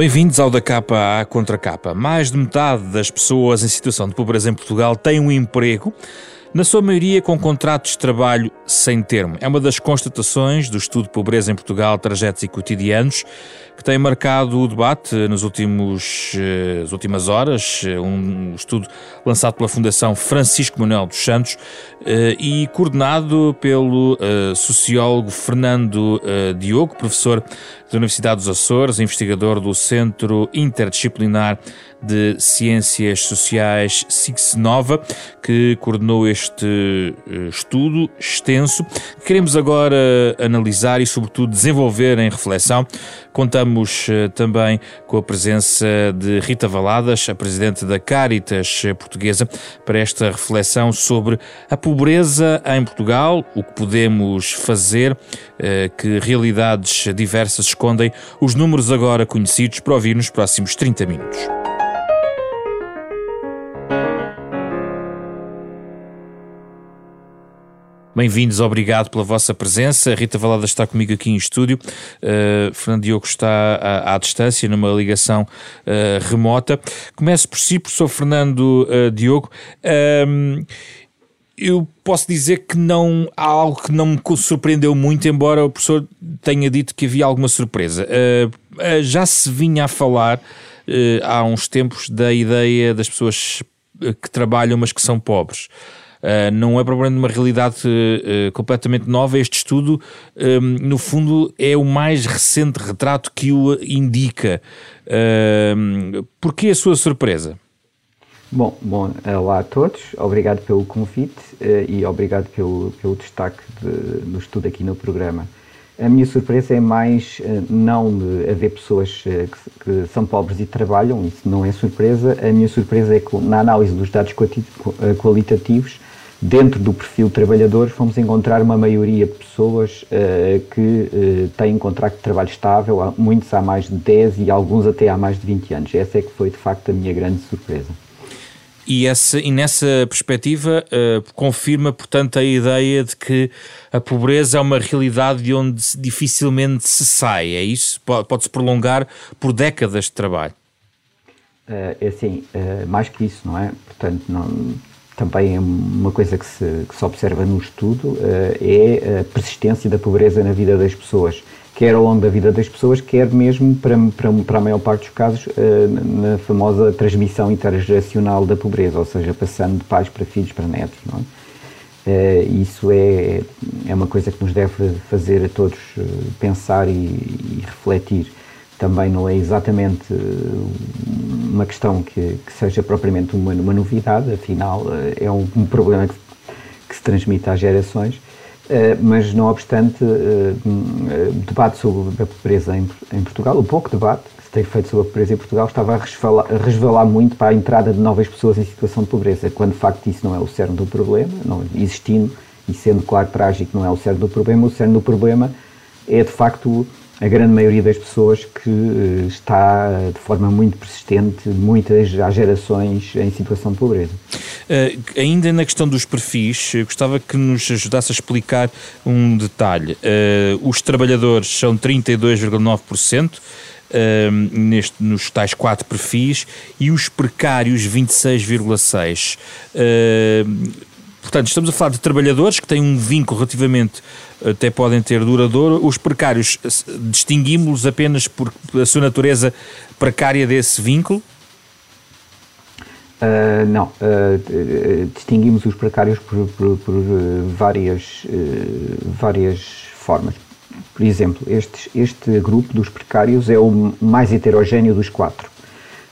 Bem-vindos ao da capa à contra capa. Mais de metade das pessoas em situação de pobreza em Portugal têm um emprego, na sua maioria com contratos de trabalho sem termo. É uma das constatações do estudo pobreza em Portugal, trajetos e cotidianos, que tem marcado o debate últimos, eh, nas últimas horas, eh, um estudo lançado pela Fundação Francisco Manuel dos Santos eh, e coordenado pelo sociólogo Fernando Diogo, professor da Universidade dos Açores, investigador do Centro Interdisciplinar de Ciências Sociais SIX Nova, que coordenou este estudo extenso. Queremos agora analisar e, sobretudo, desenvolver em reflexão. Contamos Contamos eh, também com a presença de Rita Valadas, a presidente da Caritas Portuguesa, para esta reflexão sobre a pobreza em Portugal, o que podemos fazer, eh, que realidades diversas escondem, os números agora conhecidos para ouvir nos próximos 30 minutos. Bem-vindos, obrigado pela vossa presença. Rita Valada está comigo aqui em estúdio. Uh, Fernando Diogo está à, à, distância, numa ligação uh, remota. Começo por si, professor Fernando uh, Diogo. Ehm, eu posso dizer que não há algo que não me surpreendeu muito, embora o professor tenha dito que havia alguma surpresa. já se vinha a falar há uns tempos da ideia das pessoas que trabalham, mas que são pobres. Uh, não é propriamente uma realidade uh, completamente nova. Este estudo, um, no fundo, é o mais recente retrato que o indica. Uh, Porquê a sua surpresa? Bom, bom, olá a todos, obrigado pelo convite e obrigado pelo, pelo destaque de, do estudo aqui no programa. A minha surpresa é mais não de haver pessoas que, que, são pobres e trabalham, isso não é surpresa. A minha surpresa é que, na análise dos dados qualitativos, dentro do perfil trabalhador, fomos encontrar uma maioria de pessoas uh, que uh, têm um contrato de trabalho estável, muitos há mais de 10 e alguns até há mais de 20 anos. Essa é que foi, de facto, a minha grande surpresa. E, essa, e nessa perspectiva uh, confirma, portanto, a ideia de que a pobreza é uma realidade de onde dificilmente se sai, é isso? Pode-se prolongar por décadas de trabalho. é assim, mais que isso, não é? Portanto, não, também é uma coisa que se, que se observa no estudo, uh, é a persistência da pobreza na vida das pessoas, quer ao longo da vida das pessoas, quer mesmo para, para, para a maior parte dos casos uh, na famosa transmissão intergeracional da pobreza, ou seja, passando de pais para filhos para netos. É? Uh, isso é, é uma coisa que nos deve fazer a todos pensar e, e refletir também não é exatamente eh, uma questão que, que seja propriamente uma, uma, novidade, afinal eh, é um, um problema que, que, se transmite às gerações, uh, mas não obstante, uh, debate sobre a pobreza em, em, Portugal, o pouco debate que se tem feito sobre a pobreza em Portugal estava a resvalar, a resvalar muito para a entrada de novas pessoas em situação de pobreza, quando de facto isso não é o cerne do problema, não existindo e sendo claro trágico não é o cerne do problema, o cerne do problema é de facto a grande maioria das pessoas que eh, está de forma muito persistente, muitas há gerações em situação de pobreza. Uh, ainda na questão dos perfis, gostava que nos ajudasse a explicar um detalhe. Uh, os trabalhadores são 32,9%. Uh, neste, nos tais quatro perfis e os precários 26,6%. Uh, portanto, estamos a falar de trabalhadores que têm um vínculo relativamente até podem ter duradouro. Os precários distinguimos-los apenas por a sua natureza precária desse vínculo? Uh, não, uh, distinguimos os precários por, por, por uh, várias, várias formas. Por exemplo, este, este grupo dos precários é o mais heterogéneo dos quatro.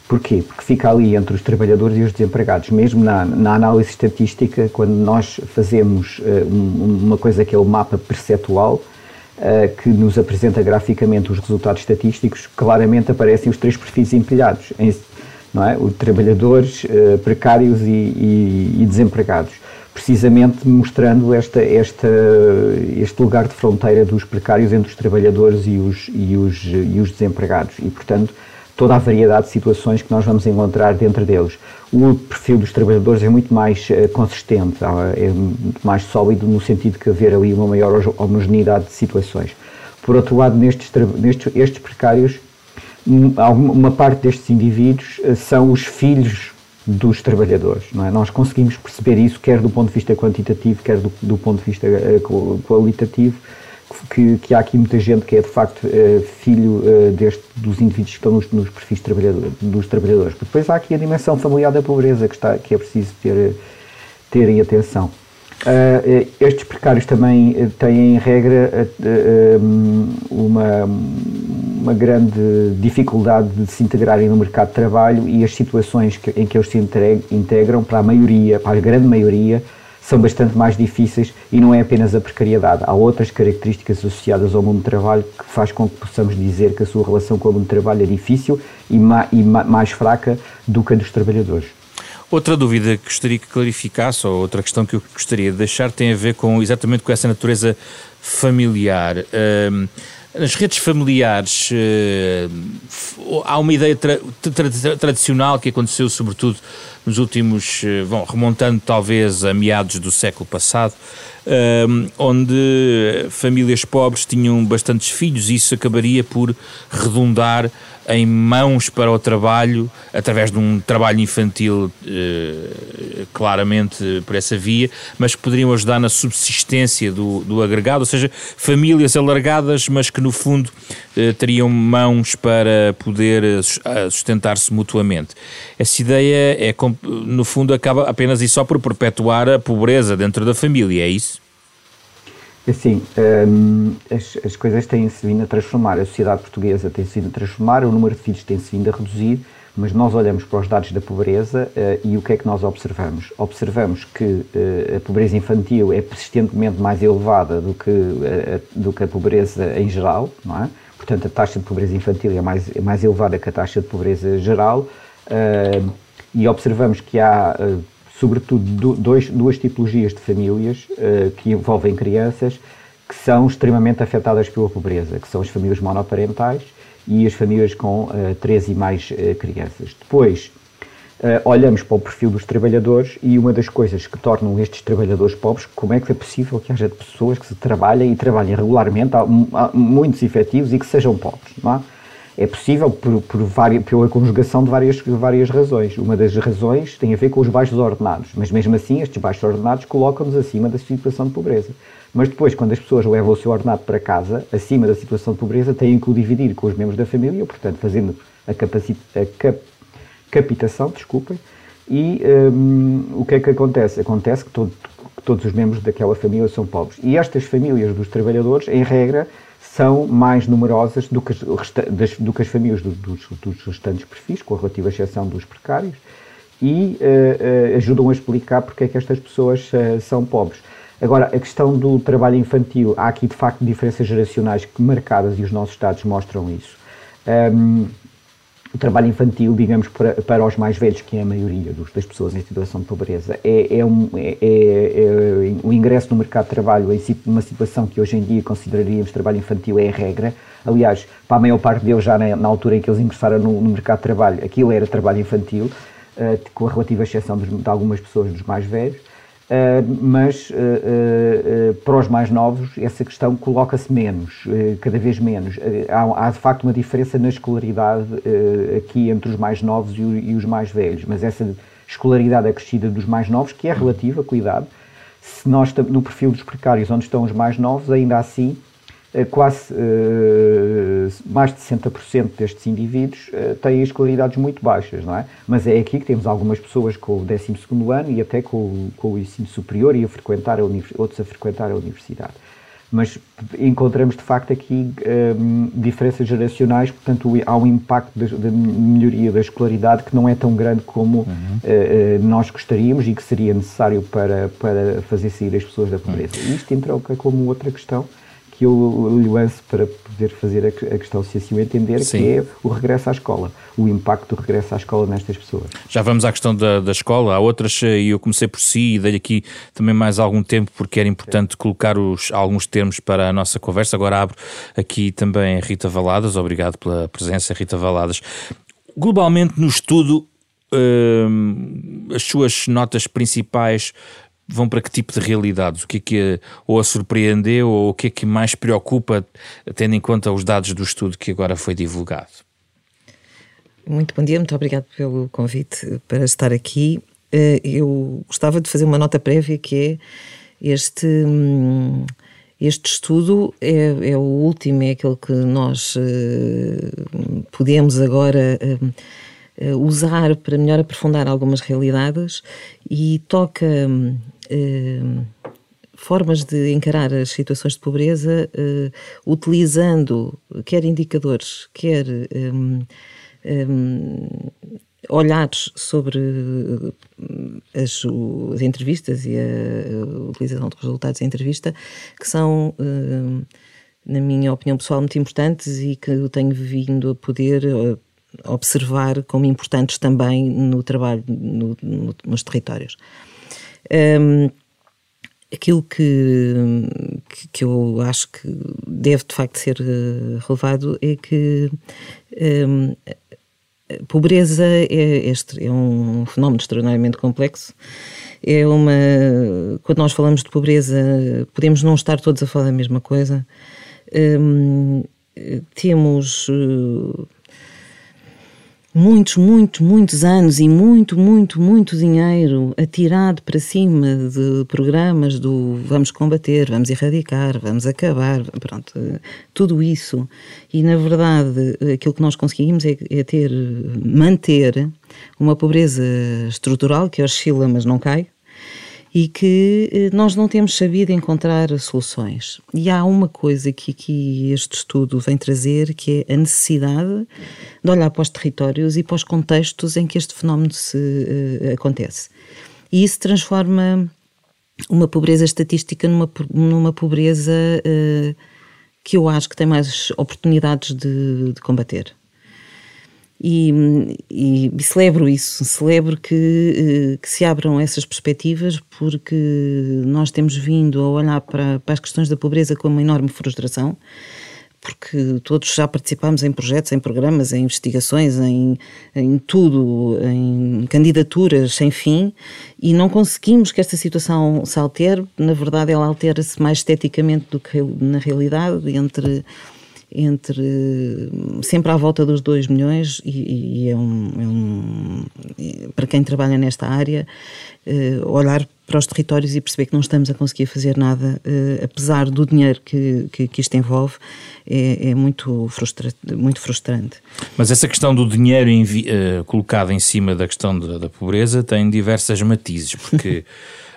Porquê? Porque fica ali entre os trabalhadores e os desempregados. Mesmo na, na análise estatística, quando nós fazemos uh, um, uma coisa que é o mapa perceptual, uh, que nos apresenta graficamente os resultados estatísticos, claramente aparecem os três perfis empilhados, em, não é? Os trabalhadores, uh, precários e, e, e, desempregados. Precisamente mostrando esta, esta, este lugar de fronteira dos precários entre os trabalhadores e os, e os, e os desempregados. E, portanto, toda a variedade de situações que nós vamos encontrar dentro deles. O perfil dos trabalhadores é muito mais uh, consistente, é muito mais sólido no sentido de haver ali uma maior homogeneidade de situações. Por outro lado, nestes, nestes estes precários uma parte destes indivíduos são os filhos dos trabalhadores. Não é? Nós conseguimos perceber isso, quer do ponto de vista quantitativo, quer do, do ponto de vista qualitativo, que, que, há aqui muita gente que é de facto uh, filho uh, deste, dos indivíduos que estão nos, nos perfis trabalhador, dos trabalhadores. Depois há aqui a dimensão familiar da pobreza que, está, que é preciso ter, terem atenção. Uh, estes precários também têm, em regra, uma, uma grande dificuldade de se integrarem no mercado de trabalho e as situações que, em que eles se integram, para a maioria, para a grande maioria, são bastante mais difíceis e não é apenas a precariedade. Há outras características associadas ao mundo do trabalho que faz com que possamos dizer que a sua relação com o mundo do trabalho é difícil e, ma e ma mais fraca do que a dos trabalhadores. Outra dúvida que gostaria que clarificasse, ou outra questão que eu gostaria de deixar, tem a ver com exatamente com essa natureza familiar. Uh, nas redes familiares uh, há uma ideia tra tra tradicional que aconteceu sobretudo nos últimos, uh, bom, remontando talvez a meados do século passado, uh, onde famílias pobres tinham bastantes filhos e isso acabaria por redundar em mãos para o trabalho, através de um trabalho infantil eh, claramente por essa via, mas que poderiam ajudar na subsistência do, do agregado, ou seja, famílias alargadas, mas que no fundo eh, teriam mãos para poder eh, sustentar-se mutuamente. Essa ideia é, no fundo, acaba apenas e só por perpetuar a pobreza dentro da família, é isso? Assim, um, as, as, coisas têm-se vindo a transformar, a sociedade portuguesa tem-se vindo a transformar, o número de filhos tem-se vindo a reduzir, mas nós olhamos para os dados da pobreza uh, e o que é que nós observamos? Observamos que uh, a pobreza infantil é persistentemente mais elevada do que, uh, do que a pobreza em geral, não é? Portanto, a taxa de pobreza infantil é mais, é mais elevada que a taxa de pobreza geral e observamos que há sobretudo dois, duas tipologias de famílias uh, que envolvem crianças que são extremamente afetadas pela pobreza, que são as famílias monoparentais e as famílias com uh, três e mais uh, crianças. Depois, olhamos para o perfil dos trabalhadores e uma das coisas que tornam estes trabalhadores pobres, como é que é possível que haja pessoas que se trabalhem e trabalhem regularmente, há, há muitos efetivos e que sejam pobres, não é? É possível por, por várias, pela conjugação de várias, várias razões. Uma das razões tem a ver com os baixos ordenados, mas mesmo assim estes baixos ordenados colocam-nos acima da situação de pobreza. Mas depois, quando as pessoas levam o seu ordenado para casa, acima da situação de pobreza, têm que o dividir com os membros da família, portanto, fazendo a, a cap capitação, desculpem, e um, o que é que acontece? Acontece que, todo, que todos os membros daquela família são pobres. E estas famílias dos trabalhadores, em regra, são mais numerosas do que as, do que as famílias do, dos, dos, restantes perfis, com a relativa exceção dos precários, e uh, uh, ajudam a explicar porque é que estas pessoas uh, são pobres. Agora, a questão do trabalho infantil, há aqui de facto diferenças geracionais marcadas e os nossos dados mostram isso. Um, o trabalho infantil, digamos, para, para os mais velhos, que é a maioria dos, das pessoas em situação de pobreza, é, é, um, é, é, é, o ingresso no mercado de trabalho em uma situação que hoje em dia consideraríamos trabalho infantil é a regra. Aliás, para a maior parte deles, já na, na altura em que eles ingressaram no, no, mercado de trabalho, aquilo era trabalho infantil, uh, com a relativa exceção de, de algumas pessoas dos mais velhos. Uh, mas uh, uh, para os mais novos essa questão coloca-se menos, cada vez menos. Há, há, de facto uma diferença na escolaridade aqui entre os mais novos e, e, os mais velhos, mas essa escolaridade acrescida dos mais novos, que é relativa, cuidado, se nós no perfil dos precários onde estão os mais novos, ainda assim eh, quase uh, mais de 60% destes indivíduos uh, têm escolaridades muito baixas, não é? Mas é aqui que temos algumas pessoas com o 12 ano e até com, com o ensino superior e a frequentar a outros a frequentar a universidade. Mas encontramos de facto aqui um, diferenças geracionais, portanto há um impacto da melhoria da escolaridade que não é tão grande como uhum. uh, nós gostaríamos e que seria necessário para, para fazer sair as pessoas da pobreza. Uhum. Isto entra como outra questão que eu lhe lanço para poder fazer a questão, se assim o entender, Sim. que é o regresso à escola, o impacto do regresso à escola nestas pessoas. Já vamos à questão da, da escola, há outras, eh, e eu comecei por si e dei aqui também mais algum tempo porque era importante colocar os, alguns termos para a nossa conversa. Agora abro aqui também Rita Valadas, obrigado pela presença, Rita Valadas. Globalmente no estudo, hum, as suas notas principais vão para que tipo de realidades? O que é que ou a surpreendeu ou o que é que mais preocupa, tendo em conta os dados do estudo que agora foi divulgado? Muito bom dia, muito obrigado pelo convite para estar aqui. Eh, eu gostava de fazer uma nota prévia que é este, hum, este estudo é, é o último, é aquele que nós eh, podemos agora eh, usar para melhor aprofundar algumas realidades e toca hum, formas de encarar as situações de pobreza utilizando quer indicadores, quer um, olhares sobre eh, as, as, entrevistas e a, utilização dos resultados da entrevista, que são, um, na minha opinião pessoal, muito importantes e que eu tenho vindo a poder eh, observar como importantes também no trabalho no, no, nos territórios. Um, aquilo que, que, eu acho que deve de facto ser eh, relevado é que um, pobreza é, este, é um fenómeno extraordinariamente complexo. É uma. Quando nós falamos de pobreza, podemos não estar todos a falar da mesma coisa. Um, temos muitos, muitos, muitos anos e muito, muito, muito dinheiro atirado para cima de programas do vamos combater, vamos erradicar, vamos acabar, pronto, tudo isso. E na verdade, aquilo que nós conseguimos é, é ter, manter uma pobreza estrutural que oscila, mas não cai, e que eh, nós não temos sabido encontrar soluções. E há uma coisa que aqui este estudo vem trazer, que é a necessidade de olhar para os territórios e para os contextos em que este fenómeno se uh, acontece. E isso transforma uma pobreza estatística numa, numa pobreza uh, que eu acho que tem mais oportunidades de, de combater. E, e, e, celebro isso, celebro que, eh, que, se abram essas perspectivas, porque nós temos vindo a olhar para, para as questões da pobreza com uma enorme frustração, porque todos já participamos em projetos, em programas, em investigações, em, em tudo, em candidaturas sem fim, e não conseguimos que esta situação se altere. Na verdade, ela altera-se mais esteticamente do que na realidade, entre entre sempre à volta dos 2 milhões e, e é, um, é, um, para quem trabalha nesta área uh, olhar para os territórios e perceber que não estamos a conseguir fazer nada uh, apesar do dinheiro que, que, que isto envolve é, é, muito, frustra muito frustrante. Mas essa questão do dinheiro uh, colocado em cima da questão da, da pobreza tem diversas matizes porque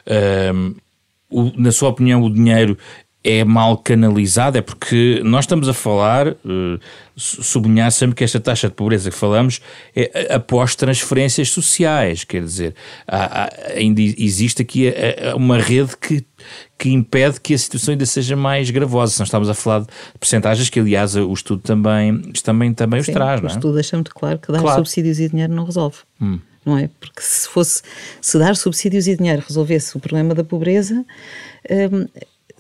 o, na sua opinião o dinheiro é mal canalizado, é porque nós estamos a falar, uh, sublinhar sempre que esta taxa de pobreza que falamos é após transferências sociais, quer dizer, há, há, ainda existe aqui a, a uma rede que, que impede que a situação ainda seja mais gravosa. Nós estamos a falar de percentagens que, aliás, o estudo também, também, também Sim, os traz, não é? O estudo deixa muito claro que dar claro. subsídios e dinheiro não resolve. Hum. Não é? Porque se fosse, se dar subsídios e dinheiro resolvesse o problema da pobreza, hum,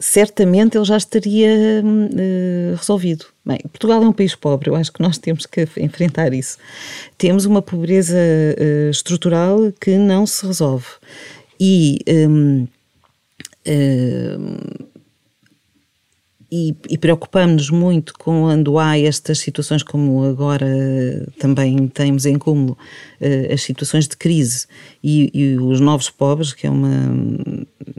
certamente ele já estaria uh, resolvido. Bem, Portugal é um país pobre, eu acho que nós temos que enfrentar isso. Temos uma pobreza uh, estrutural que não se resolve. E. Um, uh, e, e preocupamos-nos muito quando há estas situações, como agora também temos em cúmulo uh, as situações de crise e, e, os novos pobres, que é, uma,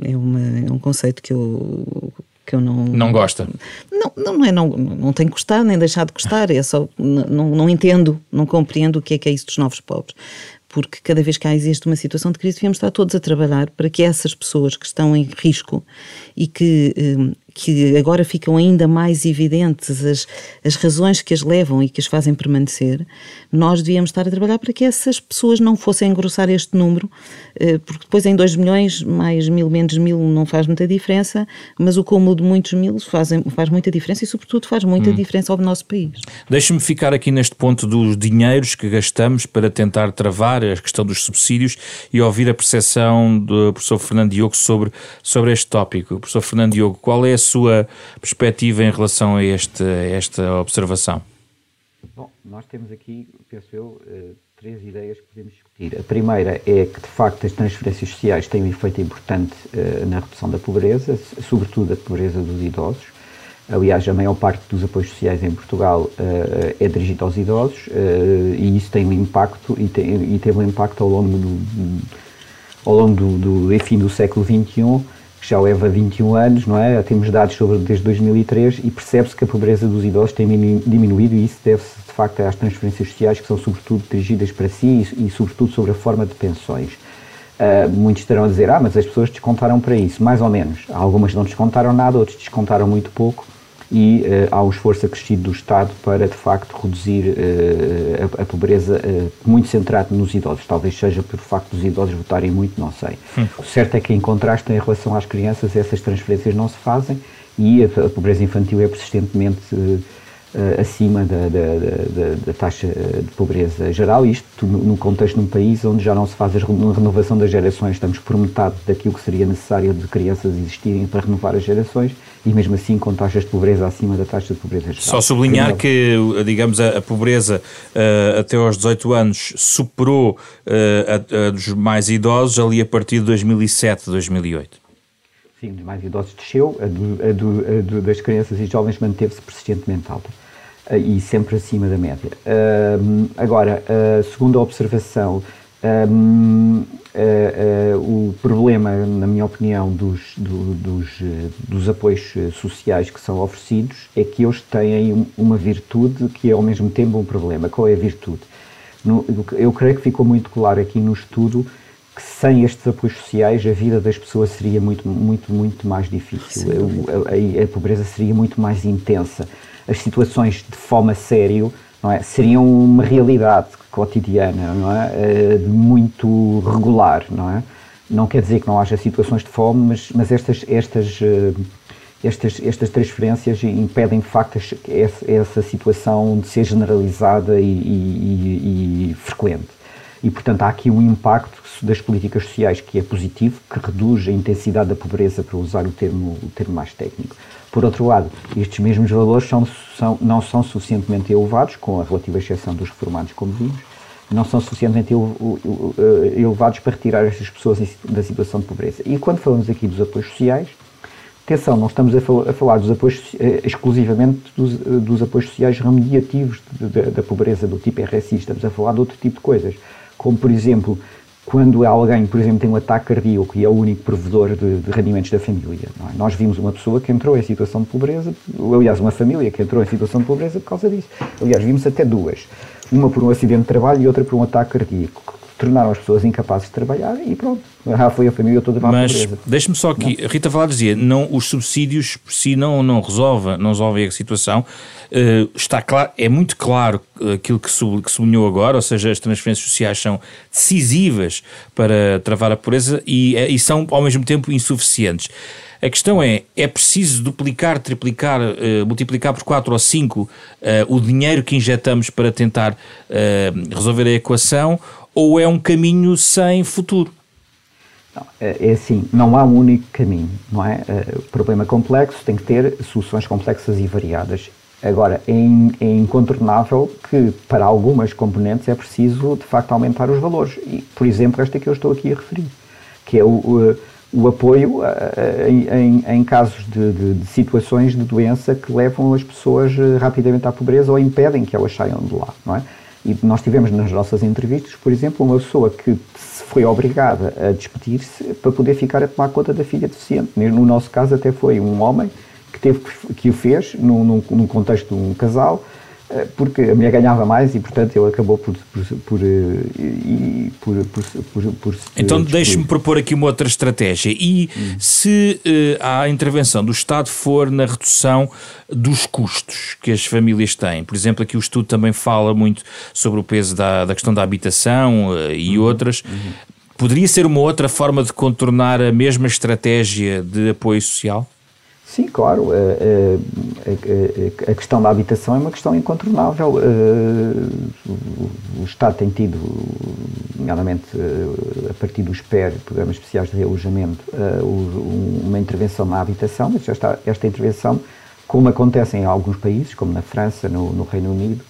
é, uma, é um conceito que eu, que eu não. Não gosta? Não, não é, não, não tem que gostar nem deixar de gostar, é só. Não, não entendo, não compreendo o que é que é isso dos novos pobres porque cada vez que há existe uma situação de crise, devemos estar todos a trabalhar para que essas pessoas que estão em risco e que eh, que agora ficam ainda mais evidentes as, as razões que as levam e que as fazem permanecer, nós devíamos estar a trabalhar para que essas pessoas não fossem engrossar este número, eh, porque depois em 2 milhões, mais mil, menos mil, não faz muita diferença, mas o cúmulo de muitos mil faz, faz muita diferença e, sobretudo, faz muita hum. diferença ao nosso país. Deixe-me ficar aqui neste ponto dos dinheiros que gastamos para tentar travar a questão dos subsídios e ouvir a percepção do professor Fernando Diogo sobre, sobre este tópico. Professor Fernando Diogo, qual é a sua perspectiva em relação a, este, a esta observação? Bom, nós temos aqui, penso eu, eh, três ideias que podemos discutir. A primeira é que, de facto, as transferências sociais têm um efeito importante eh, na redução da pobreza, sobretudo a pobreza dos idosos. Aliás, a maior parte dos apoios sociais em Portugal uh, é dirigido aos idosos uh, e isso tem um impacto e, tem, e teve um impacto ao longo do, ao longo do, do enfim, do século XXI, que já leva 21 anos, não é? Temos dados sobre desde 2003 e percebe-se que a pobreza dos idosos tem diminuído e isso deve-se de facto às transferências sociais que são sobretudo dirigidas para si e, e sobretudo sobre a forma de pensões. Uh, muitos estarão a dizer, ah, mas as pessoas descontaram para isso, mais ou menos. Algumas não descontaram nada, outros descontaram muito pouco e uh, há um esforço acrescido do Estado para, de facto, reduzir uh, a, a, pobreza uh, muito centrado nos idosos. Talvez seja por facto dos idosos votarem muito, não sei. Hum. O certo é que, em contraste, em relação às crianças, essas transferências não se fazem e a, a pobreza infantil é persistentemente uh, acima da, da, da, da, taxa de pobreza geral, isto no contexto de um país onde já não se faz a renovação das gerações, estamos por metade daquilo que seria necessário de crianças existirem para renovar as gerações e mesmo assim com taxas de pobreza acima da taxa de pobreza geral. Só sublinhar que, digamos, a, a pobreza uh, até aos 18 anos superou uh, a, a dos mais idosos ali a partir de 2007, 2008. Sim, dos mais idosos desceu, a, do, a, do, a do, das crianças e jovens manteve-se persistentemente alta uh, e sempre acima da média. Uh, agora, uh, segundo a observação, um, o problema, na minha opinião, dos, do, dos, dos apoios sociais que são oferecidos é que eles têm uma virtude que é ao mesmo tempo um problema. Qual é a virtude? No, eu creio que ficou muito claro aqui no estudo sem estes apoios sociais a vida das pessoas seria muito, muito, muito mais difícil. A, a, a, pobreza seria muito mais intensa. As situações de fome a sério não é, seriam uma realidade cotidiana, não é? Eh, muito regular, não é? Não quer dizer que não haja situações de fome, mas, mas estas, estas, eh, estas, estas transferências impedem de facto essa, essa situação de ser generalizada e, e, e frequente. E, portanto, há aqui um impacto das políticas sociais que é positivo, que reduz a intensidade da pobreza, para usar o termo, o termo mais técnico. Por outro lado, estes mesmos valores são, são, não são suficientemente elevados, com a relativa exceção dos reformados, como vimos, não são suficientemente elevados para retirar estas pessoas da situação de pobreza. E quando falamos aqui dos apoios sociais, atenção, não estamos a, a falar dos apoios, eh, exclusivamente dos, dos, apoios sociais remediativos da pobreza do tipo RSI, estamos a falar de outro tipo de coisas como por exemplo quando alguém, por exemplo, tem um ataque cardíaco e é o único provedor de, de rendimentos da família. É? Nós vimos uma pessoa que entrou em situação de pobreza, aliás, uma família que entrou em situação de pobreza por causa disso. Aliás, vimos até duas. Uma por um acidente de trabalho e outra por um ataque cardíaco tornaram as pessoas incapazes de trabalhar e pronto, já foi a família toda para Mas deixe-me só aqui, não? Rita Valar dizia, não, os subsídios por si não, não, resolvem, não resolvem a situação, uh, está claro, é muito claro aquilo que, sub, que sublinhou agora, ou seja, as transferências sociais são decisivas para travar a pobreza e, eh, e são ao mesmo tempo insuficientes. A questão é, é preciso duplicar, triplicar, uh, multiplicar por 4 ou 5 uh, o dinheiro que injetamos para tentar uh, resolver a equação ou é um caminho sem futuro? Não, é, é assim, não há um único caminho, não é? O problema complexo tem que ter soluções complexas e variadas. Agora, é, é incontornável que para algumas componentes é preciso, de facto, aumentar os valores. E, por exemplo, esta que eu estou aqui a referir, que é o, o o apoio em, em, em casos de, de, de, situações de doença que levam as pessoas eh, rapidamente à pobreza ou impedem que elas saiam de lá, não é? E nós tivemos nas nossas entrevistas, por exemplo, uma pessoa que foi obrigada a despedir-se para poder ficar a tomar conta da filha deficiente. No nosso caso até foi um homem que, teve, que o fez num, num, num contexto de um casal, porque a mulher ganhava mais e, portanto, ele acabou por. por, por, eh, por, por, por então, deixe-me propor aqui uma outra estratégia. E hum. se uh, a intervenção do Estado for na redução dos custos que as famílias têm, por exemplo, aqui o estudo também fala muito sobre o peso da, da questão da habitação uh, e uhum. outras. Uhum. Poderia ser uma outra forma de contornar a mesma estratégia de apoio social? Sim, claro. A, a, a, questão da habitação é uma questão incontornável. O Estado tem tido, nomeadamente a partir dos PER, Programas Especiais de Realojamento, uma intervenção na habitação, mas esta, intervenção, como acontece em alguns países, como na França, no Reino Unido,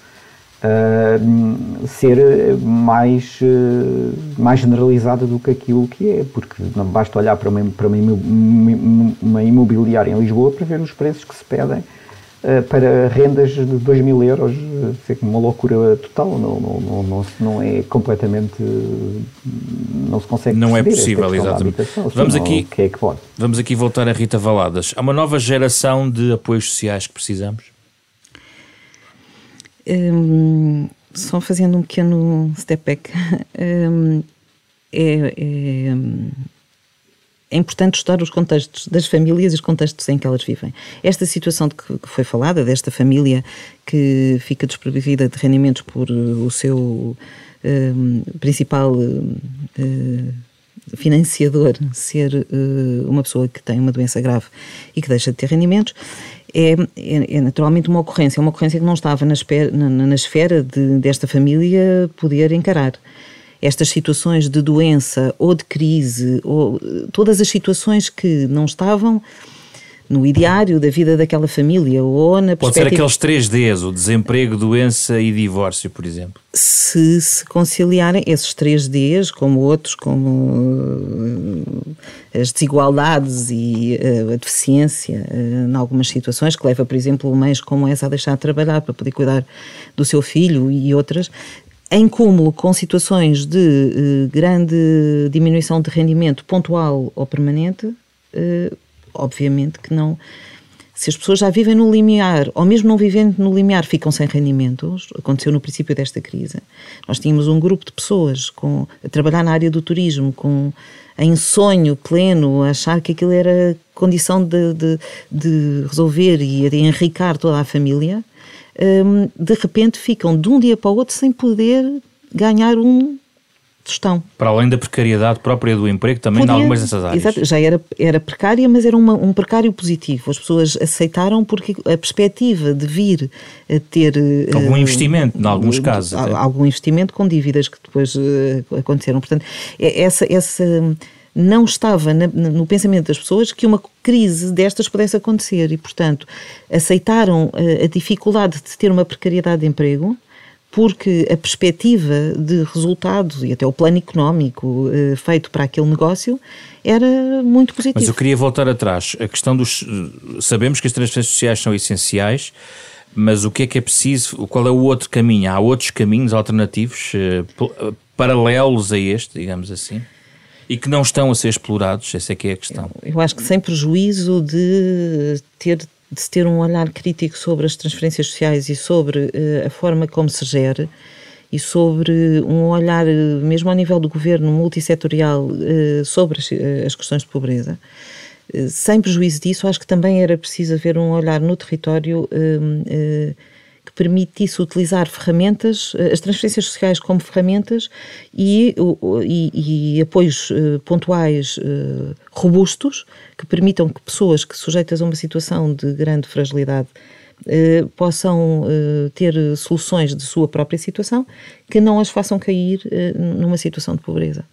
uh, ser mais, uh, mais generalizada do que aquilo que é, porque não basta olhar para uma, para uma, imobiliária em Lisboa para ver os preços que se pedem para rendas de 2 mil euros, é uma loucura total, não, não, não, não, não é completamente, não se consegue Não é possível, exatamente. Vamos, aqui, é vamos aqui voltar a Rita Valadas. Há uma nova geração de apoios sociais que precisamos? Hum, só fazendo um pequeno step back, hum, é, é, é, importante estudar os contextos das famílias e os contextos em que elas vivem. Esta situação de que foi falada, desta família que fica desprovida de rendimentos por o seu hum, principal hum, financiador ser uh, uma pessoa que tem uma doença grave e que deixa de ter rendimentos, é, é, é naturalmente uma ocorrência, uma ocorrência que não estava na, esfera, na, na esfera de, desta família poder encarar. Estas situações de doença ou de crise, ou todas as situações que não estavam no ideário da vida daquela família ou na Pode ser aqueles três Ds, o desemprego, doença e divórcio, por exemplo. Se se conciliarem esses três Ds, como outros, como uh, as desigualdades e uh, a deficiência uh, em algumas situações, que leva, por exemplo, mães como essa a deixar de trabalhar para poder cuidar do seu filho e outras, em cúmulo com situações de grande diminuição de rendimento pontual ou permanente, obviamente que não. Se as pessoas já vivem no limiar, ou mesmo não vivendo no limiar, ficam sem rendimentos, aconteceu no princípio desta crise. Nós tínhamos um grupo de pessoas com, a trabalhar na área do turismo, com em sonho pleno, achar que aquilo era condição de, de, de resolver e de enricar toda a família, hum, de repente ficam de um dia para o outro sem poder ganhar um tostão. Para além da precariedade própria do emprego, também Podia, em algumas dessas áreas. Exato, já era, era precária, mas era uma, um precário positivo. As pessoas aceitaram porque a perspectiva de vir a ter... Algum uh, investimento, em alguns uh, casos. Até. Algum investimento com dívidas que depois uh, aconteceram. Portanto, é, essa... essa não estava na, no pensamento das pessoas que uma crise destas pudesse acontecer e, portanto, aceitaram a, a dificuldade de ter uma precariedade de emprego, porque a perspectiva de resultado e até o plano económico eh, feito para aquele negócio era muito positivo. Mas eu queria voltar atrás. A questão dos. Sabemos que as transferências sociais são essenciais, mas o que é que é preciso? Qual é o outro caminho? Há outros caminhos alternativos, eh, paralelos a este, digamos assim? E que não estão a ser explorados? Essa é que é a questão. Eu, eu acho que sem prejuízo de ter de se ter um olhar crítico sobre as transferências sociais e sobre uh, a forma como se gera e sobre um olhar, eh, mesmo ao nível do governo multissetorial, uh, sobre as, questões de pobreza. Sem prejuízo disso, acho que também era preciso haver um olhar no território que permitisse utilizar ferramentas, as transferências sociais como ferramentas e, e, e apoios pontuais robustos que permitam que pessoas que sujeitas a uma situação de grande fragilidade eh, possam eh, ter soluções de sua própria situação que não as façam cair eh, numa situação de pobreza.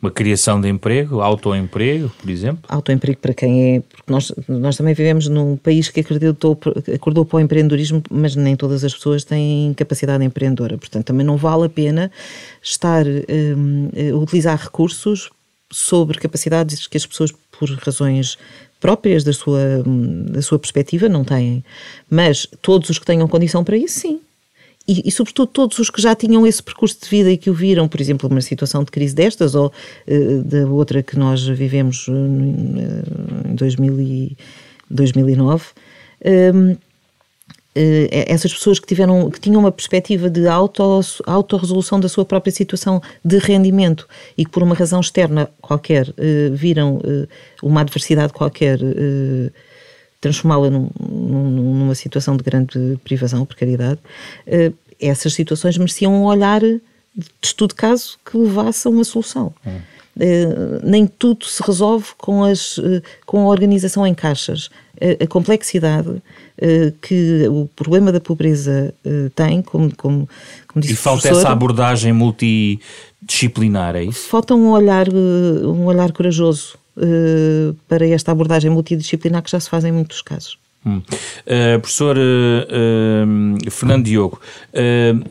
Uma criação de emprego, autoemprego, por exemplo? Autoemprego para quem é. Porque nós, nós também vivemos num país que acreditou, acordou para o empreendedorismo, mas nem todas as pessoas têm capacidade empreendedora. Portanto, também não vale a pena estar um, a utilizar recursos sobre capacidades que as pessoas por razões próprias da sua, da sua perspectiva, não têm. Mas todos os que tenham condição para isso, sim. E, e, sobretudo todos os que já tinham esse percurso de vida e que o viram, por exemplo, numa situação de crise destas ou uh, da outra que nós vivemos uh, em 2000 e 2009, um, eh, essas pessoas que tiveram que tinham uma perspectiva de auto autorresolução da sua própria situação de rendimento e que por uma razão externa qualquer eh, viram eh, uma adversidade qualquer transformá-la num, numa situação de grande privação, precariedade, essas situações mereciam um olhar de estudo de caso que levasse a uma solução. Hum. nem tudo se resolve com, as, com a organização em caixas. a complexidade eh, que o problema da pobreza eh, tem, como, como, como disse E falta essa abordagem multidisciplinar, é isso? Falta um olhar, eh, um olhar corajoso para esta abordagem multidisciplinar que já se faz em muitos casos. Uh, professor uh, uh, Fernando Diogo,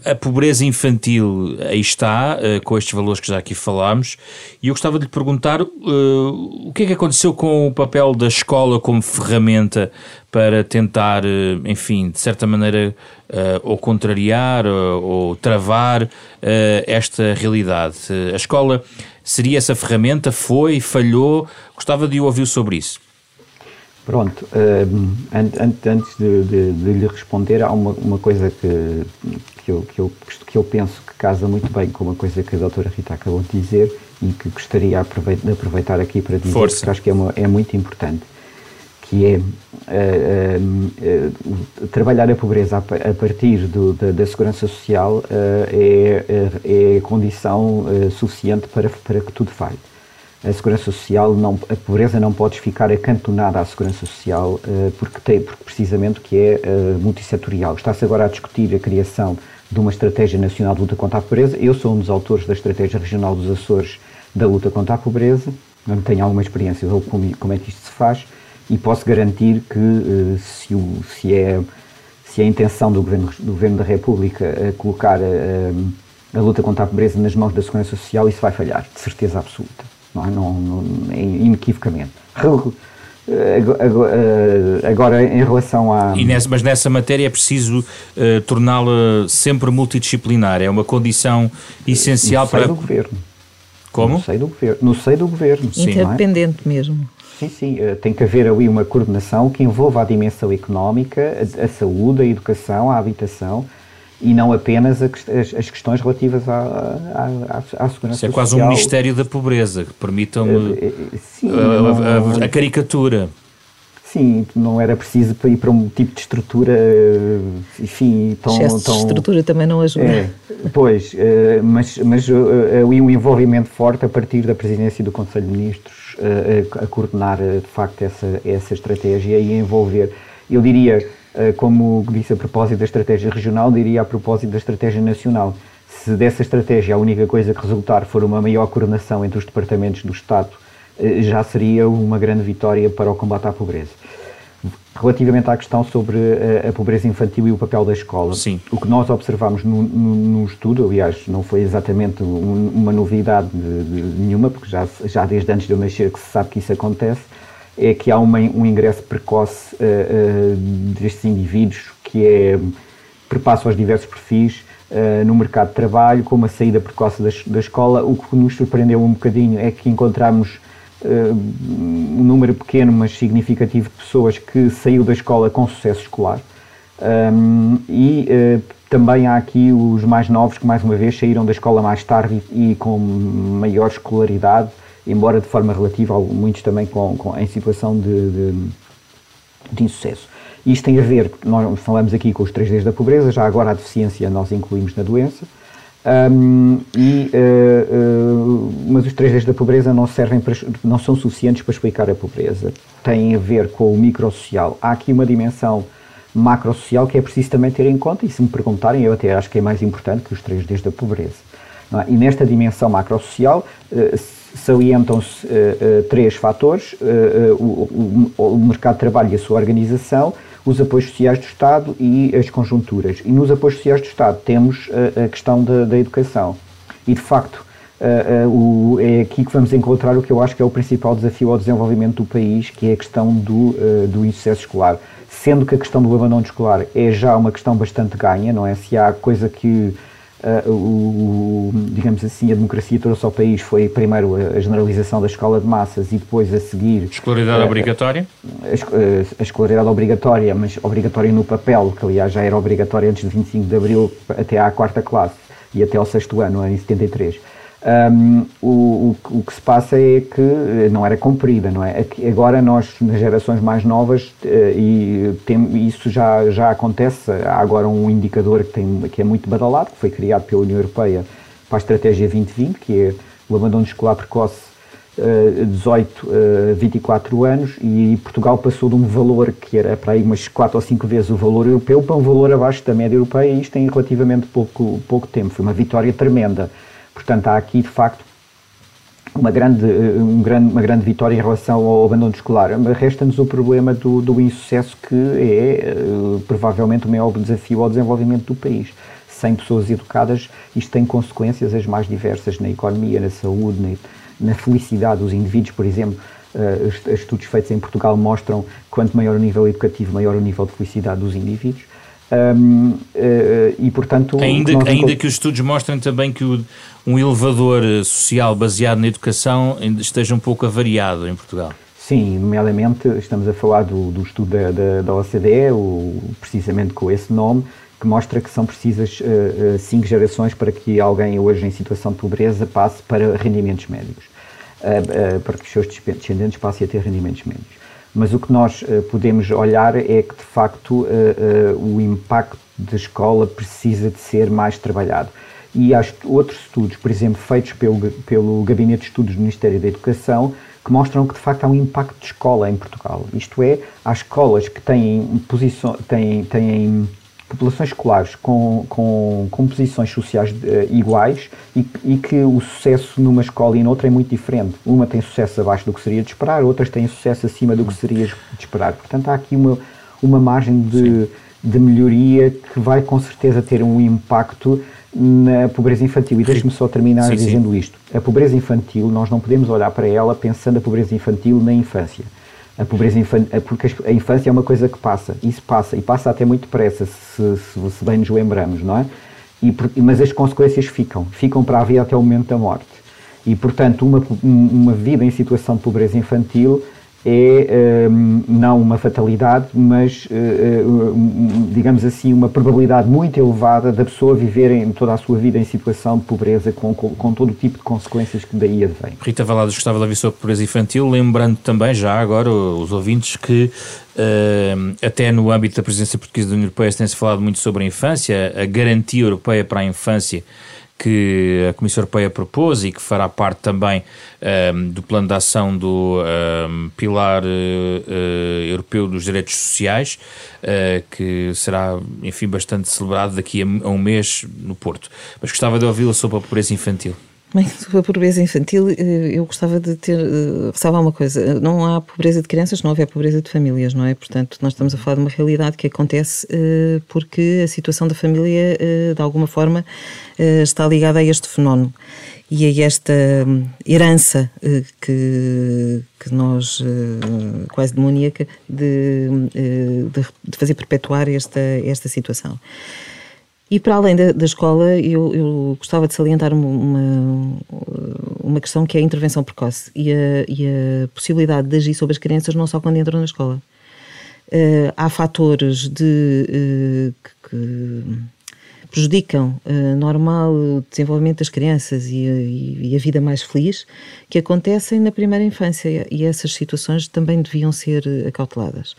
a pobreza infantil aí está, com estes valores que já aqui falámos, e eu gostava de lhe perguntar o que é que aconteceu com o papel da escola como ferramenta para tentar, enfim, de certa maneira, ou contrariar ou travar esta realidade. a escola seria essa ferramenta? Foi? Falhou? Gostava de ouvir sobre isso. Pronto, uh, antes de, de, de, lhe responder, há uma, uma coisa que, que, eu, que, eu, que eu penso que casa muito bem com uma coisa que a doutora Rita acabou de dizer e que gostaria de aproveitar aqui para dizer, Força. porque acho que é, uma, é muito importante, que é uh, uh, trabalhar a pobreza a, a partir do, da, da, segurança social é, é, é condição suficiente para, para que tudo falhe a segurança social não a pobreza não pode ficar acantonada à segurança social uh, porque tem porque precisamente que é uh, multissetorial. Está-se agora a discutir a criação de uma estratégia nacional de luta contra a pobreza. Eu sou um dos autores da estratégia regional dos Açores da luta contra a pobreza tenho alguma experiência de como, é que isto se faz e posso garantir que uh, se, o, se é se é a intenção do governo do governo da República colocar a luta contra a pobreza nas mãos da segurança social isso vai falhar de certeza absoluta não é? Não, não, inequivocamente. Agora, em relação a. Nessa, mas nessa matéria é preciso uh, torná-la sempre multidisciplinar, é uma condição essencial no para. do governo. Como? No seio do governo. No seio do governo. Sim, Interdependente é? mesmo. Sim, sim. Uh, tem que haver ali uma coordenação que envolva a dimensão económica, a, a saúde, a educação, a habitação e não apenas as, questões relativas à, à, à, segurança Isso é quase social. um Ministério da Pobreza, que permitam uh, sim, a, a, a, caricatura. Sim, não era preciso ir para um tipo de estrutura, enfim, tão... Excesso tão, de estrutura também não ajuda. É, pois, mas, mas ali um envolvimento forte a partir da presidência do Conselho de Ministros a, a coordenar, de facto, essa, essa estratégia e envolver, eu diria eh, como disse a propósito da estratégia regional, diria a propósito da estratégia nacional. Se dessa estratégia a única coisa que resultar for uma maior coordenação entre os departamentos do Estado, eh, já seria uma grande vitória para o combate à pobreza. Relativamente à questão sobre a, eh, a pobreza infantil e o papel da escola, Sim. o que nós observamos no, no, no, estudo, aliás, não foi exatamente um, uma novidade de, de nenhuma, porque já, já desde antes de eu nascer que se sabe que isso acontece, é que há uma, um ingresso precoce uh, uh, destes indivíduos que é, perpassa os diversos perfis uh, no mercado de trabalho, com uma saída precoce da, da, escola. O que nos surpreendeu um bocadinho é que encontramos um número pequeno, mas significativo de pessoas que saiu da escola com sucesso escolar. Um, e também há aqui os mais novos que, mais uma vez, saíram da escola mais tarde e, e com maior escolaridade embora de forma relativa, muitos também com, com em situação de, de, de insucesso. Isto tem a ver, nós falamos aqui com os 3Ds da pobreza, já agora a deficiência nós incluímos na doença, um, e, uh, uh, mas os 3Ds da pobreza não servem para, não são suficientes para explicar a pobreza. Tem a ver com o microsocial. Há aqui uma dimensão macrosocial que é preciso também ter em conta, e se me perguntarem, eu até acho que é mais importante que os 3Ds da pobreza. É? E nesta dimensão macrosocial, uh, salientam-se uh, uh, três fatores: uh, o, o, o, mercado de trabalho e a sua organização, os apoios sociais do Estado e as conjunturas. E nos apoios sociais do Estado temos a questão da, da, educação. E, de facto, o, é aqui que vamos encontrar o que eu acho que é o principal desafio ao desenvolvimento do país, que é a questão do, do insucesso escolar. Sendo que a questão do abandono escolar é já uma questão bastante ganha, não é? Se há coisa que Uh, o, digamos assim, a democracia trouxe ao país foi primeiro a generalização da escola de massas e depois a seguir... Escolaridade uh, obrigatória? A, a, escolaridade obrigatória, mas obrigatória no papel, que aliás já era obrigatória antes de 25 de Abril até à quarta classe e até ao sexto ano, em 73. Um, o, o, que se passa é que não era cumprida, não é? Agora nós, nas gerações mais novas, uh, e tem, isso já, já acontece, há agora um indicador que, tem, que é muito badalado, que foi criado pela União Europeia para a Estratégia 2020, que é o abandono escolar precoce uh, 18 uh, 24 anos, e Portugal passou de um valor que era para aí umas 4 ou 5 vezes o valor europeu para um valor abaixo da média europeia, e isto em relativamente pouco, pouco tempo. Foi uma vitória tremenda. Portanto, há aqui, de facto, uma grande, um grande, uma grande vitória em relação ao abandono escolar. Resta-nos o problema do, do insucesso, que é provavelmente o maior desafio ao desenvolvimento do país. Sem pessoas educadas, isto tem consequências as mais diversas na economia, na saúde, na, na felicidade dos indivíduos, por exemplo. Uh, estudos feitos em Portugal mostram quanto maior o nível educativo, maior o nível de felicidade dos indivíduos. Um, uh, e portanto ainda, ainda que os estudos mostrem também que o, um elevador social baseado na educação esteja um pouco avariado em Portugal. Sim, nomeadamente estamos a falar do, do estudo da, da, da OCDE, o, precisamente com esse nome, que mostra que são precisas uh, cinco gerações para que alguém hoje em situação de pobreza passe para rendimentos médios, uh, para que os seus descendentes passem a ter rendimentos médios. Mas o que nós podemos olhar é que, de facto, o impacto da escola precisa de ser mais trabalhado. E há outros estudos, por exemplo, feitos pelo, pelo Gabinete de Estudos do Ministério da Educação, que mostram que de facto há um impacto de escola em Portugal. Isto é, há escolas que têm, posição, têm, têm populações escolares com, com, com posições sociais uh, iguais e, e, que o sucesso numa escola e noutra é muito diferente. Uma tem sucesso abaixo do que seria de esperar, outras têm sucesso acima do que seria de esperar. Portanto, há aqui uma, uma margem de, de melhoria que vai com certeza ter um impacto na pobreza infantil. E deixe-me só terminar sim, dizendo sim. isto. A pobreza infantil, nós não podemos olhar para ela pensando a pobreza infantil na infância a pobreza infantil, porque a infância é uma coisa que passa, isso passa, e passa até muito depressa, se, se, se bem nos lembramos, não é? E, mas as consequências ficam, ficam para a vida até o momento da morte. E, portanto, uma, uma vida em situação de pobreza infantil é um, não uma fatalidade, mas, uh, digamos assim, uma probabilidade muito elevada da pessoa viver em toda a sua vida em situação de pobreza, com, com, com todo o tipo de consequências que daí advém. Rita Valados gostava de ouvir sobre pobreza infantil, lembrando também, já agora, os ouvintes, que uh, até no âmbito da presidência portuguesa da União Europeia tem-se falado muito sobre a infância, a garantia europeia para a infância que a Comissão Europeia propôs e que fará parte também um, ehm, do plano de ação do um, ehm, Pilar uh, Europeu dos Direitos Sociais, uh, que será, enfim, bastante celebrado daqui a, a um mês no Porto. Mas gostava de ouvi-la sobre a pobreza infantil. Bem, sobre a pobreza infantil, eh, eu gostava de ter eh, ressalvar uma coisa. Não há pobreza de crianças, não houver pobreza de famílias, não é? Portanto, nós estamos a falar de uma realidade que acontece uh, porque a situação da família, de alguma forma, está ligada a este fenómeno e a esta hum, herança que, que nós, quase demoníaca, de, de, de fazer perpetuar esta, esta situação. E para além da, da escola, eu, eu, gostava de salientar uma, uma questão que é a intervenção precoce e a, e a possibilidade de agir sobre as crianças não só quando entram na escola. Uh, há fatores de, uh, que, que, prejudicam uh, normal o desenvolvimento das crianças e, e, e, a vida mais feliz que acontecem na primeira infância. E essas situações também deviam ser acauteladas.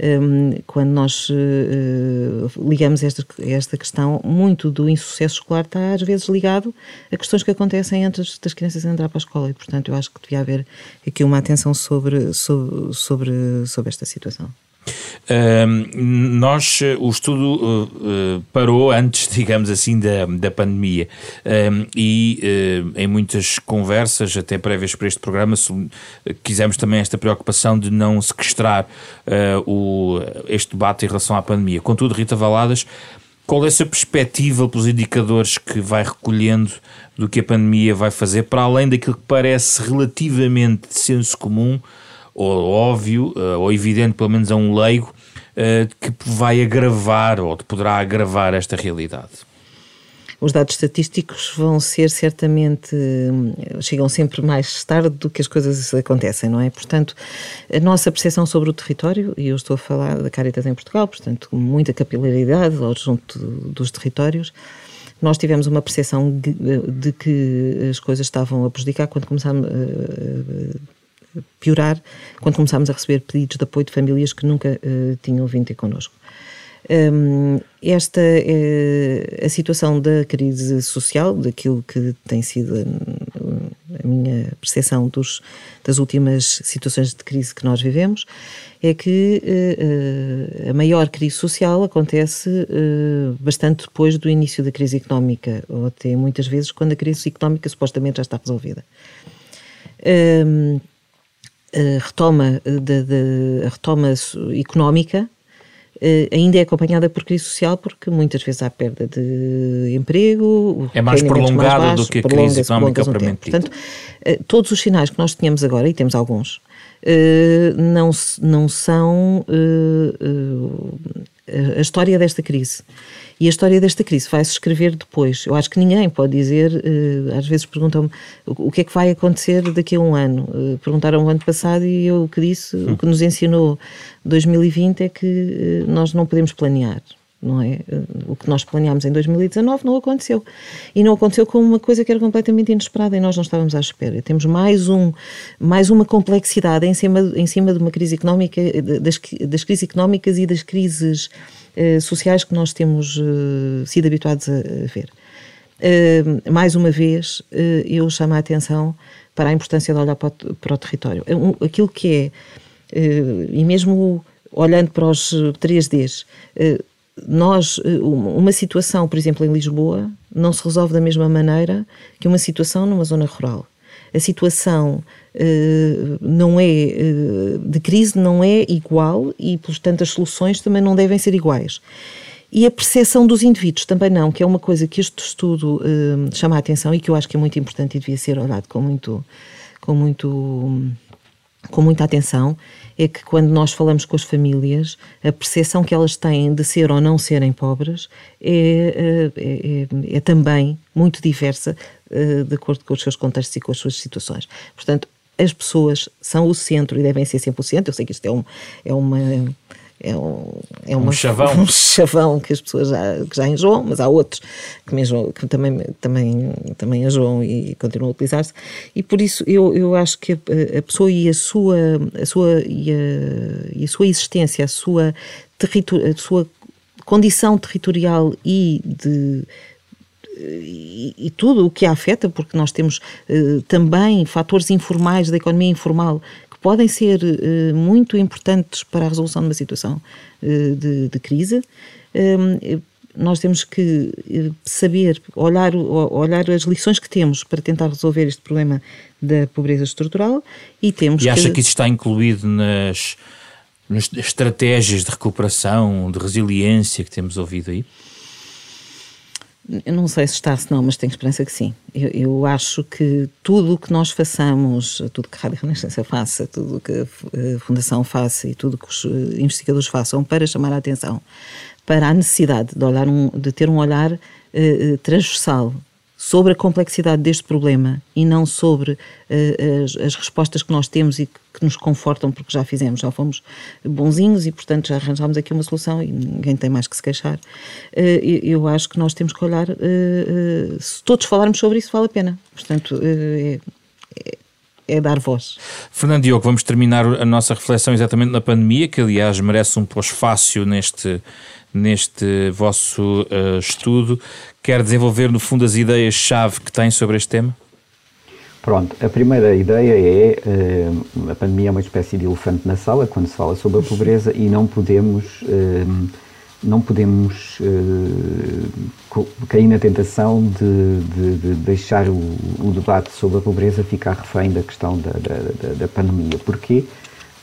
Um, quando nós uh, ligamos esta, esta questão, muito do insucesso escolar está às vezes ligado a questões que acontecem antes das crianças entrar para a escola. E, portanto, eu acho que devia haver aqui uma atenção sobre, sobre, sobre, sobre esta situação. Nós, o estudo uh, parou antes, digamos assim, da, da pandemia e em muitas conversas, até prévias para este programa, quisemos também esta preocupação de não sequestrar o, este debate em relação à pandemia. Contudo, Rita Valadas, qual é a sua perspectiva pelos indicadores que vai recolhendo do que a pandemia vai fazer, para além daquilo que parece relativamente de senso comum, ou óbvio, eh, ou evidente, pelo menos a um leigo, eh, que vai agravar ou poderá agravar esta realidade? Os dados estatísticos vão ser certamente, chegam sempre mais tarde do que as coisas acontecem, não é? Portanto, a nossa percepção sobre o território, e eu estou a falar da Caritas em Portugal, portanto, com muita capilaridade ao junto dos territórios, nós tivemos uma percepção de que as coisas estavam a prejudicar quando começámos piorar quando começámos a receber pedidos de apoio de famílias que nunca uh, tinham vindo ter connosco. Um, esta é a situação da crise social, daquilo que tem sido a, a minha percepção dos, das últimas situações de crise que nós vivemos, é que uh, a maior crise social acontece uh, bastante depois do início da crise económica, ou até muitas vezes quando a crise económica supostamente já está resolvida. Um, a retoma, de, de, a retoma económica uh, ainda é acompanhada por crise social porque muitas vezes há perda de emprego. É mais baixos, do que a crise económica propriamente um Portanto, uh, todos os sinais que nós tínhamos agora, e temos alguns, não, não são a história desta crise. E a história desta crise vai-se escrever depois. Eu acho que ninguém pode dizer, uh, às vezes perguntam-me o que é que vai acontecer daqui a um ano. Uh, perguntaram o ano passado e eu o que disse, o que nos ensinou 2020 é que uh, nós não podemos planear. Não é? O que nós planeámos em 2019 não aconteceu. E não aconteceu com uma coisa que era completamente inesperada e nós não estávamos à espera. Temos mais, um, mais uma complexidade em cima, em cima de uma crise económica, das, das crises económicas e das crises eh, sociais que nós temos eh, sido habituados a, a ver. Eh, mais uma vez, eu chamo a atenção para a importância de olhar para o, para o território. Aquilo que é, e mesmo olhando para os 3Ds, nós, uma situação, por exemplo, em Lisboa, não se resolve da mesma maneira que uma situação numa zona rural. A situação uh, não é uh, de crise não é igual e, portanto, as soluções também não devem ser iguais. E a percepção dos indivíduos também não, que é uma coisa que este estudo uh, chama a atenção e que eu acho que é muito importante e devia ser olhado com muito, com muito, com muita atenção, é que quando nós falamos com as famílias, a percepção que elas têm de ser ou não serem pobres é, é, é, é também muito diversa de acordo com os seus contextos e com as suas situações. Portanto, as pessoas são o centro e devem ser sempre o centro. Eu sei que isto é, um, é uma. É um, é uma, um chavão. Um chavão que as pessoas já, que já enjoam, mas há outros que, mesmo, que também, também, também enjoam e continuam a utilizar-se. E por isso eu, eu acho que a, a pessoa e a sua, a sua, e a, e a sua existência, a sua, a sua condição territorial e de e, e, tudo o que a afeta, porque nós temos uh, também fatores informais da economia informal podem ser uh, muito importantes para a resolução de uma situação uh, de, de, crise. Ehm, nós temos que saber olhar, olhar as lições que temos para tentar resolver este problema da pobreza estrutural e temos e acha que, que isso está incluído nas, nas estratégias de recuperação, de resiliência que temos ouvido aí? Eu não sei se está, se não, mas tenho esperança que sim. Eu, eu acho que tudo o que nós façamos, tudo que a Rádio Renascença faça, tudo o que a Fundação faça e tudo o que os investigadores façam para chamar a atenção para a necessidade de, olhar um, de ter um olhar uh, transversal sobre a complexidade deste problema e não sobre uh, as, as, respostas que nós temos e que, que, nos confortam porque já fizemos, já fomos bonzinhos e, portanto, já arranjámos aqui uma solução e ninguém tem mais que se queixar. Uh, eu, acho que nós temos que olhar, uh, se todos falarmos sobre isso, vale a pena. Portanto, é é dar voz. Fernando Diogo, vamos terminar a nossa reflexão exatamente na pandemia, que aliás merece um pós-fácil neste, neste vosso uh, estudo. Quer desenvolver, no fundo, as ideias-chave que tem sobre este tema? Pronto, a primeira ideia é uh, a pandemia é uma espécie de elefante na sala quando se fala sobre a pobreza e não podemos uh, não podemos uh, cair na tentação de, de, de deixar o, o, debate sobre a pobreza ficar refém da questão da, da, da pandemia. Porquê?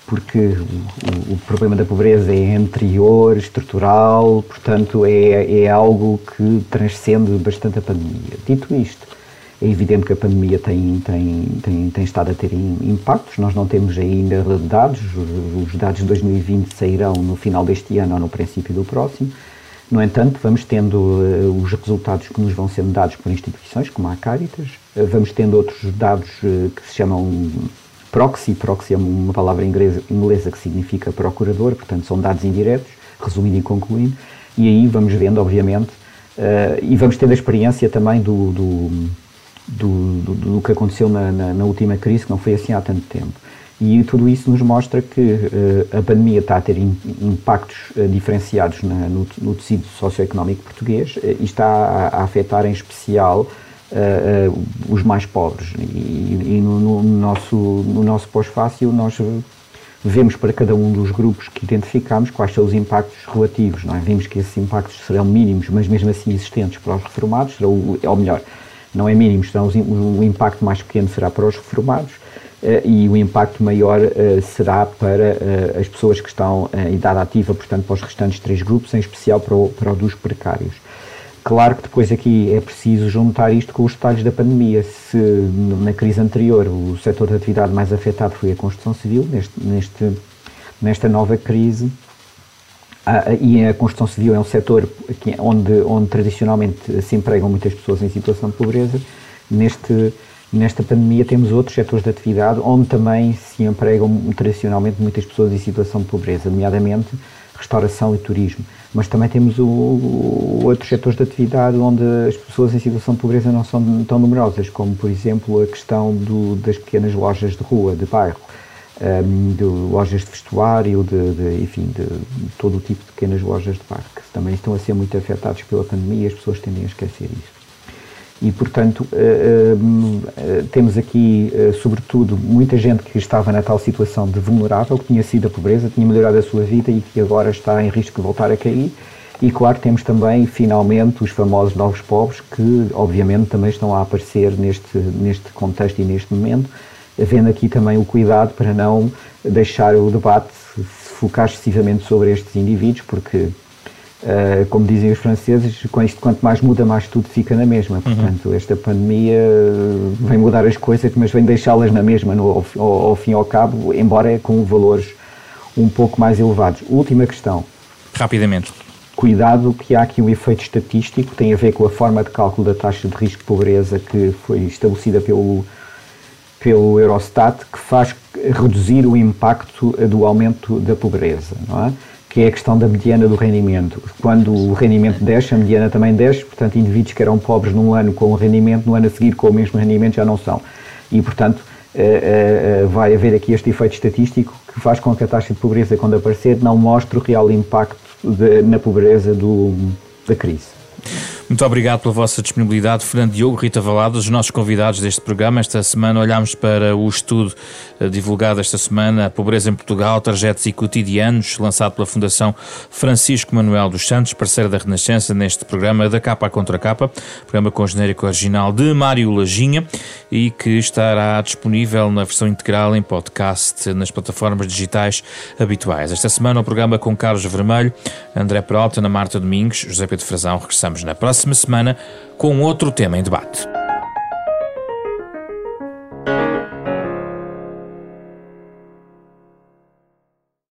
Porque o, o, problema da pobreza é anterior, estrutural, portanto é, é algo que transcende bastante a pandemia. Dito isto, é evidente que a pandemia tem, tem, tem, tem estado a ter impactos, nós não temos ainda dados, os dados de 2020 sairão no final deste ano ou no princípio do próximo. No entanto, vamos tendo uh, os resultados que nos vão sendo dados por instituições, como a Caritas, uh, vamos tendo outros dados uh, que se chamam proxy, proxy é uma palavra inglesa, inglesa que significa procurador, portanto são dados indiretos, resumindo e concluindo, e aí vamos vendo, obviamente, e vamos tendo a experiência também do, do do, do, do que aconteceu na, na, na, última crise, que não foi assim há tanto tempo. E tudo isso nos mostra que uh, a pandemia está a ter in, impactos uh, diferenciados na, no, no, tecido socioeconómico português uh, e está a, a, afetar em especial os mais pobres. E, e no, no, nosso, no nosso pós-fácil nós vemos para cada um dos grupos que identificamos quais são os impactos relativos. Não é? Vimos que esses impactos serão mínimos, mas mesmo assim existentes para os reformados, será o, ou melhor, não é mínimo, senão o impacto mais pequeno será para os reformados e o impacto maior será para as pessoas que estão em idade ativa, portanto, para os restantes três grupos, em especial para o, para dos precários. Claro que depois aqui é preciso juntar isto com os detalhes da pandemia. Se na crise anterior o setor de atividade mais afetado foi a construção civil, neste, neste, nesta nova crise, e a construção civil é um setor onde, onde tradicionalmente se empregam muitas pessoas em situação de pobreza, neste, nesta pandemia temos outros setores de atividade onde também se empregam tradicionalmente muitas pessoas em situação de pobreza, nomeadamente restauração e turismo. Mas também temos o, o, outros setores de atividade onde as pessoas em situação de pobreza não são tão numerosas, como por exemplo a questão do, das pequenas lojas de rua, de bairro, um, de lojas de vestuário, de, de enfim, de, todo o tipo de pequenas lojas de bairro, que também estão a ser muito afetados pela pandemia e as pessoas tendem a esquecer isso. E, portanto, uh, uh, temos aqui, uh, sobretudo, muita gente que estava na tal situação de vulnerável, que tinha sido a pobreza, tinha melhorado a sua vida e que agora está em risco de voltar a cair. E, claro, temos também, finalmente, os famosos novos pobres, que, obviamente, também estão a aparecer neste, neste contexto e neste momento, havendo aqui também o cuidado para não deixar o debate se focar excessivamente sobre estes indivíduos, porque Uh, como dizem os franceses, com isto quanto mais muda, mais tudo fica na mesma. Uhum. Portanto, esta pandemia vem mudar as coisas, mas vem deixá-las na mesma, no, ao, ao, ao, fim e ao cabo, embora com valores um pouco mais elevados. Última questão. Rapidamente. Cuidado que há aqui um efeito estatístico, tem a ver com a forma de cálculo da taxa de risco de pobreza que foi estabelecida pelo, pelo Eurostat, que faz reduzir o impacto do aumento da pobreza, não é? que é a questão da mediana do rendimento. Quando o rendimento desce, a mediana também desce, portanto, indivíduos que eram pobres num ano com o rendimento, no ano a seguir com o mesmo rendimento já não são. E, portanto, eh, eh, vai haver aqui este efeito estatístico que faz com que a taxa de pobreza, quando aparecer, não mostre o real impacto de, na pobreza do, da crise. Muito obrigado pela vossa disponibilidade, Fernando Diogo, Rita Valado, os nossos convidados deste programa. Esta semana olhámos para o estudo eh, divulgado esta semana, A Pobreza em Portugal, Trajetos e Cotidianos, lançado pela Fundação Francisco Manuel dos Santos, parceira da Renascença, neste programa da capa contra capa, programa com genérico original de Mário Lajinha e que estará disponível na versão integral em podcast nas plataformas digitais habituais. Esta semana o programa com Carlos Vermelho, André Peralta, Ana Marta Domingos, José Pedro Frazão. Regressamos na próxima semana com outro tema em debate.